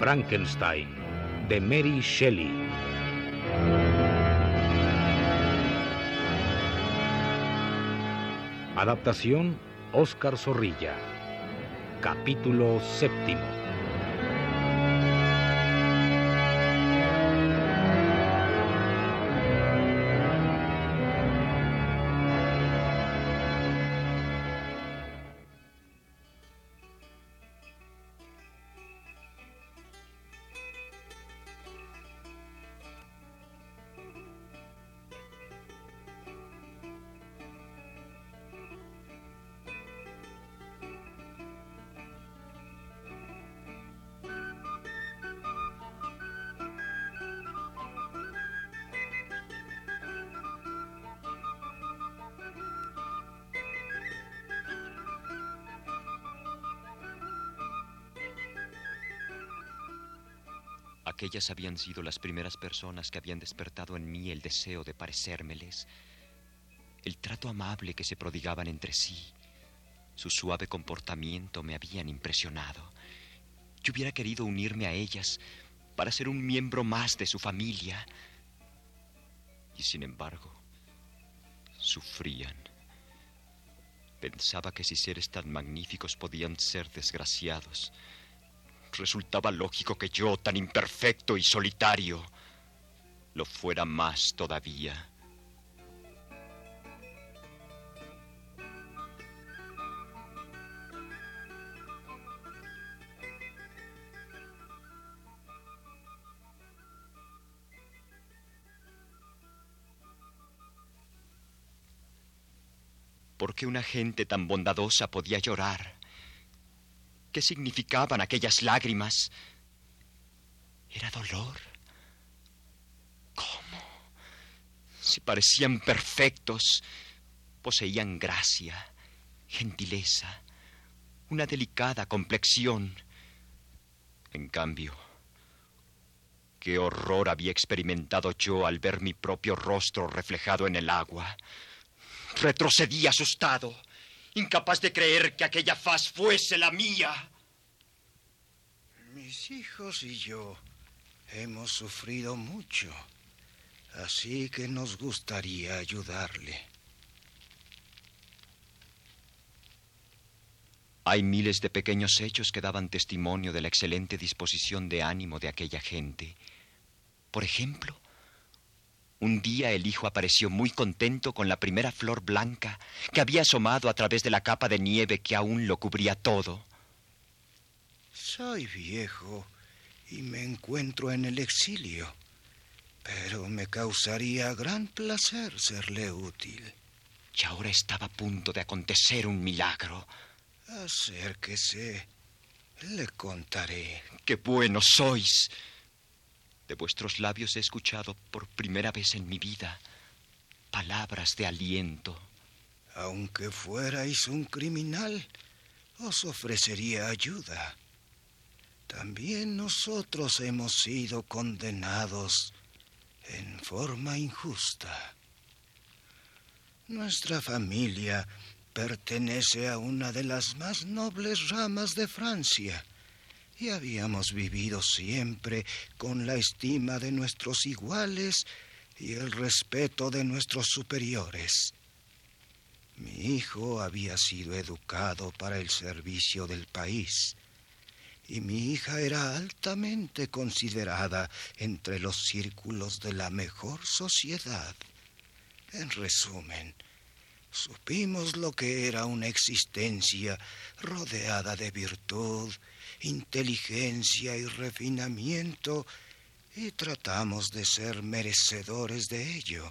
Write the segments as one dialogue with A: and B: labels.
A: Frankenstein de Mary Shelley. Adaptación Oscar Zorrilla. Capítulo séptimo.
B: Aquellas habían sido las primeras personas que habían despertado en mí el deseo de parecérmeles. El trato amable que se prodigaban entre sí, su suave comportamiento me habían impresionado. Yo hubiera querido unirme a ellas para ser un miembro más de su familia. Y sin embargo, sufrían. Pensaba que si seres tan magníficos podían ser desgraciados, resultaba lógico que yo, tan imperfecto y solitario, lo fuera más todavía. ¿Por qué una gente tan bondadosa podía llorar? ¿Qué significaban aquellas lágrimas? ¿Era dolor? ¿Cómo? Si parecían perfectos, poseían gracia, gentileza, una delicada complexión. En cambio, qué horror había experimentado yo al ver mi propio rostro reflejado en el agua. Retrocedí asustado incapaz de creer que aquella faz fuese la mía.
C: Mis hijos y yo hemos sufrido mucho, así que nos gustaría ayudarle.
B: Hay miles de pequeños hechos que daban testimonio de la excelente disposición de ánimo de aquella gente. Por ejemplo, un día el hijo apareció muy contento con la primera flor blanca que había asomado a través de la capa de nieve que aún lo cubría todo.
C: Soy viejo y me encuentro en el exilio, pero me causaría gran placer serle útil.
B: Y ahora estaba a punto de acontecer un milagro.
C: Acérquese, le contaré.
B: ¡Qué buenos sois! De vuestros labios he escuchado por primera vez en mi vida palabras de aliento.
C: Aunque fuerais un criminal, os ofrecería ayuda. También nosotros hemos sido condenados en forma injusta. Nuestra familia pertenece a una de las más nobles ramas de Francia y habíamos vivido siempre con la estima de nuestros iguales y el respeto de nuestros superiores. Mi hijo había sido educado para el servicio del país y mi hija era altamente considerada entre los círculos de la mejor sociedad. En resumen, supimos lo que era una existencia rodeada de virtud inteligencia y refinamiento y tratamos de ser merecedores de ello.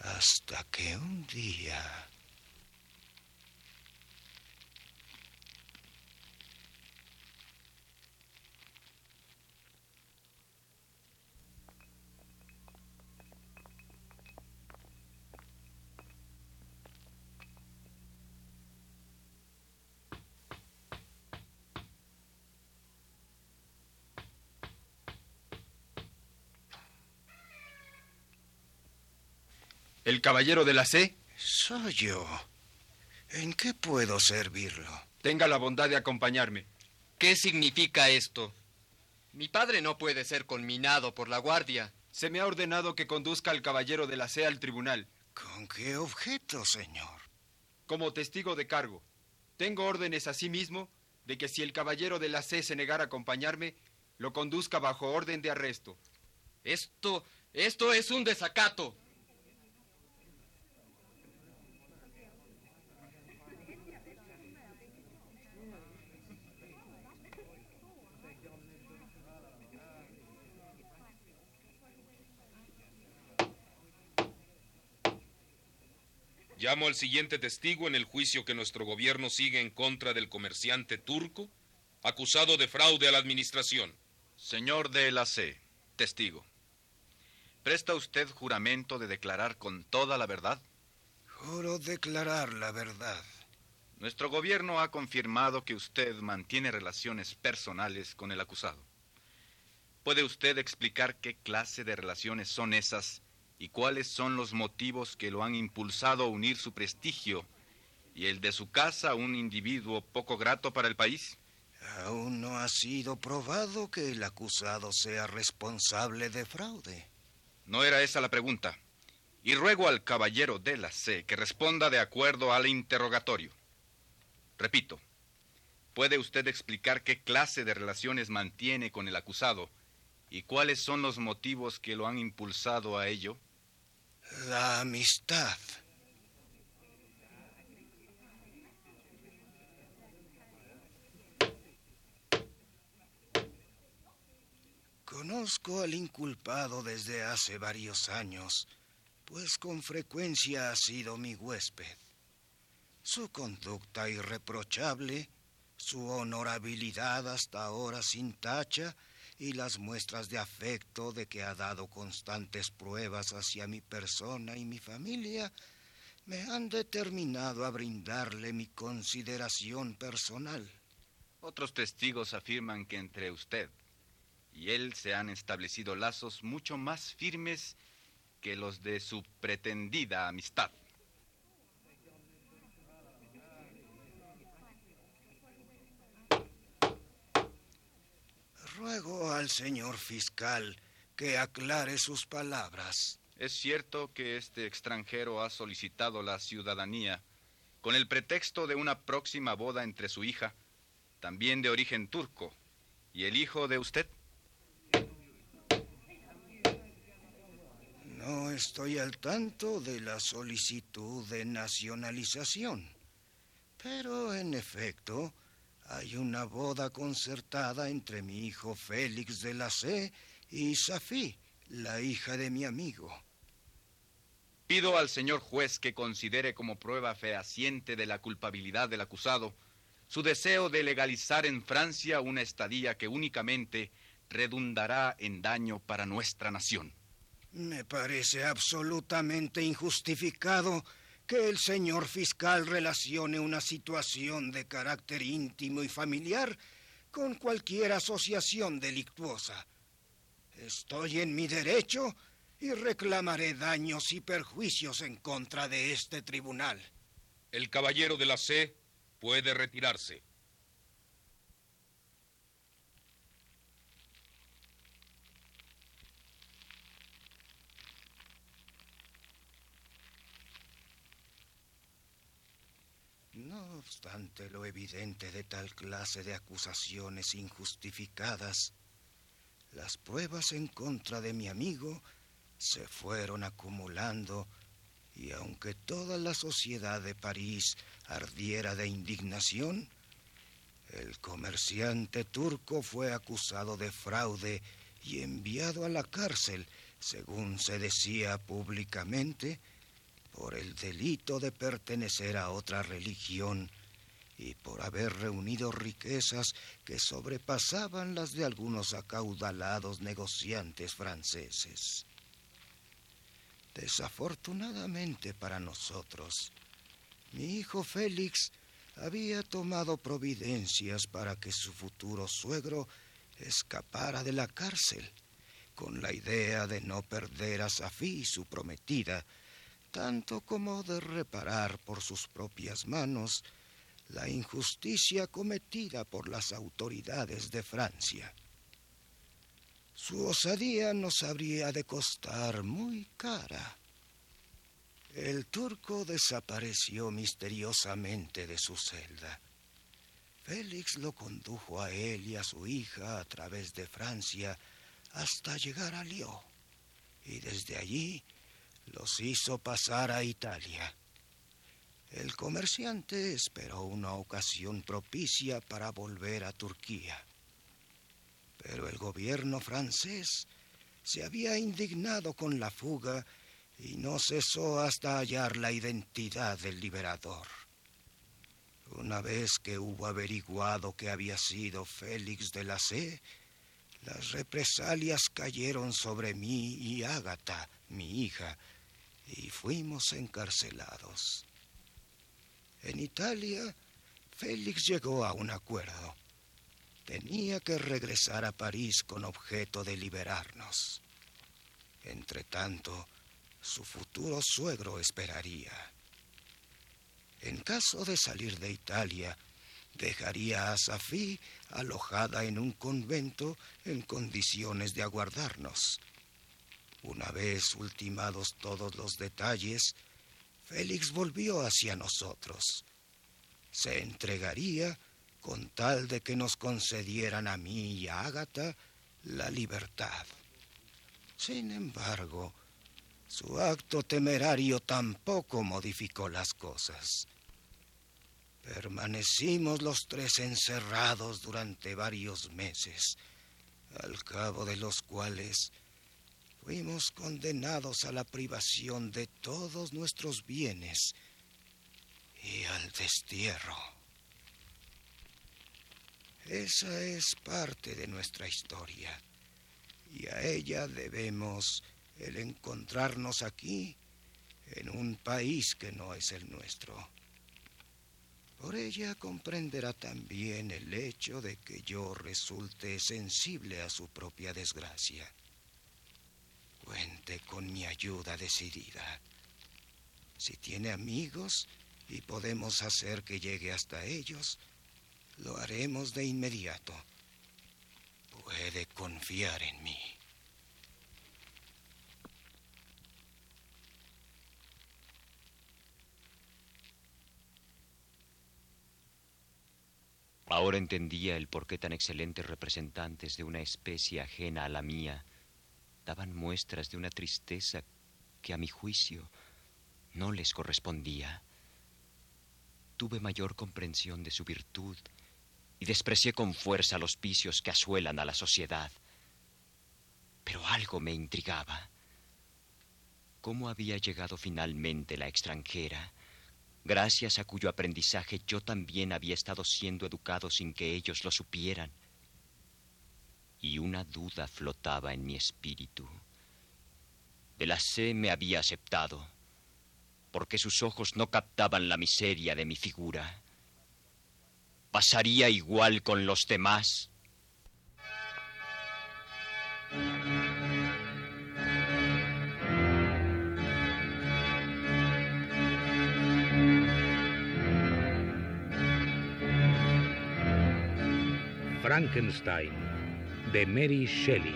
C: Hasta que un día...
D: ¿El caballero de la C?
C: Soy yo. ¿En qué puedo servirlo?
D: Tenga la bondad de acompañarme.
E: ¿Qué significa esto?
D: Mi padre no puede ser conminado por la guardia.
E: Se me ha ordenado que conduzca al caballero de la C al tribunal.
C: ¿Con qué objeto, señor?
E: Como testigo de cargo. Tengo órdenes asimismo de que si el caballero de la C se negara a acompañarme, lo conduzca bajo orden de arresto.
D: Esto, esto es un desacato.
F: Llamo al siguiente testigo en el juicio que nuestro gobierno sigue en contra del comerciante turco, acusado de fraude a la administración.
G: Señor de la C, testigo. ¿Presta usted juramento de declarar con toda la verdad?
C: Juro declarar la verdad.
G: Nuestro gobierno ha confirmado que usted mantiene relaciones personales con el acusado. ¿Puede usted explicar qué clase de relaciones son esas y cuáles son los motivos que lo han impulsado a unir su prestigio y el de su casa a un individuo poco grato para el país?
C: Aún no ha sido probado que el acusado sea responsable de fraude.
G: No era esa la pregunta. Y ruego al caballero de la C que responda de acuerdo al interrogatorio. Repito, ¿puede usted explicar qué clase de relaciones mantiene con el acusado y cuáles son los motivos que lo han impulsado a ello?
C: La amistad. Conozco al inculpado desde hace varios años, pues con frecuencia ha sido mi huésped. Su conducta irreprochable, su honorabilidad hasta ahora sin tacha, y las muestras de afecto de que ha dado constantes pruebas hacia mi persona y mi familia me han determinado a brindarle mi consideración personal.
G: Otros testigos afirman que entre usted y él se han establecido lazos mucho más firmes que los de su pretendida amistad.
C: Ruego al señor fiscal que aclare sus palabras.
G: Es cierto que este extranjero ha solicitado la ciudadanía con el pretexto de una próxima boda entre su hija, también de origen turco, y el hijo de usted.
C: No estoy al tanto de la solicitud de nacionalización, pero en efecto, hay una boda concertada entre mi hijo Félix de la C y Safí, la hija de mi amigo.
G: Pido al señor juez que considere como prueba fehaciente de la culpabilidad del acusado su deseo de legalizar en Francia una estadía que únicamente redundará en daño para nuestra nación.
C: Me parece absolutamente injustificado que el señor fiscal relacione una situación de carácter íntimo y familiar con cualquier asociación delictuosa. Estoy en mi derecho y reclamaré daños y perjuicios en contra de este tribunal.
F: El caballero de la C puede retirarse.
C: No obstante lo evidente de tal clase de acusaciones injustificadas, las pruebas en contra de mi amigo se fueron acumulando y aunque toda la sociedad de París ardiera de indignación, el comerciante turco fue acusado de fraude y enviado a la cárcel, según se decía públicamente, por el delito de pertenecer a otra religión y por haber reunido riquezas que sobrepasaban las de algunos acaudalados negociantes franceses. Desafortunadamente para nosotros, mi hijo Félix había tomado providencias para que su futuro suegro escapara de la cárcel, con la idea de no perder a Safí, su prometida, tanto como de reparar por sus propias manos la injusticia cometida por las autoridades de Francia. Su osadía nos habría de costar muy cara. El turco desapareció misteriosamente de su celda. Félix lo condujo a él y a su hija a través de Francia hasta llegar a Lyon y desde allí los hizo pasar a Italia. El comerciante esperó una ocasión propicia para volver a Turquía. Pero el gobierno francés se había indignado con la fuga y no cesó hasta hallar la identidad del liberador. Una vez que hubo averiguado que había sido Félix de la C, las represalias cayeron sobre mí y Ágata, mi hija, y fuimos encarcelados. En Italia, Félix llegó a un acuerdo. Tenía que regresar a París con objeto de liberarnos. Entretanto, su futuro suegro esperaría. En caso de salir de Italia, dejaría a Safí alojada en un convento en condiciones de aguardarnos. Una vez ultimados todos los detalles, Félix volvió hacia nosotros. Se entregaría con tal de que nos concedieran a mí y a Ágata la libertad. Sin embargo, su acto temerario tampoco modificó las cosas. Permanecimos los tres encerrados durante varios meses, al cabo de los cuales fuimos condenados a la privación de todos nuestros bienes y al destierro. Esa es parte de nuestra historia y a ella debemos el encontrarnos aquí en un país que no es el nuestro. Por ella comprenderá también el hecho de que yo resulte sensible a su propia desgracia. Cuente con mi ayuda decidida. Si tiene amigos y podemos hacer que llegue hasta ellos, lo haremos de inmediato. Puede confiar en mí.
B: Ahora entendía el por qué tan excelentes representantes de una especie ajena a la mía daban muestras de una tristeza que a mi juicio no les correspondía. Tuve mayor comprensión de su virtud y desprecié con fuerza los vicios que asuelan a la sociedad. Pero algo me intrigaba. ¿Cómo había llegado finalmente la extranjera? gracias a cuyo aprendizaje yo también había estado siendo educado sin que ellos lo supieran. Y una duda flotaba en mi espíritu. De la C me había aceptado, porque sus ojos no captaban la miseria de mi figura. ¿Pasaría igual con los demás?
A: Frankenstein de Mary Shelley.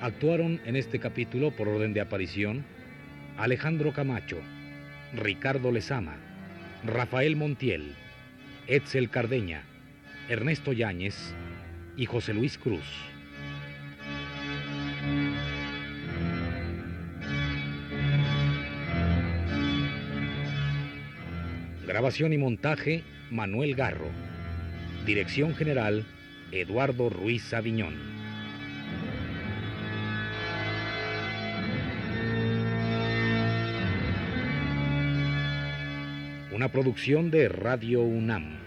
A: Actuaron en este capítulo por orden de aparición Alejandro Camacho, Ricardo Lezama, Rafael Montiel, Etzel Cardeña, Ernesto Yáñez y José Luis Cruz. Grabación y montaje, Manuel Garro. Dirección general, Eduardo Ruiz Aviñón. Una producción de Radio UNAM.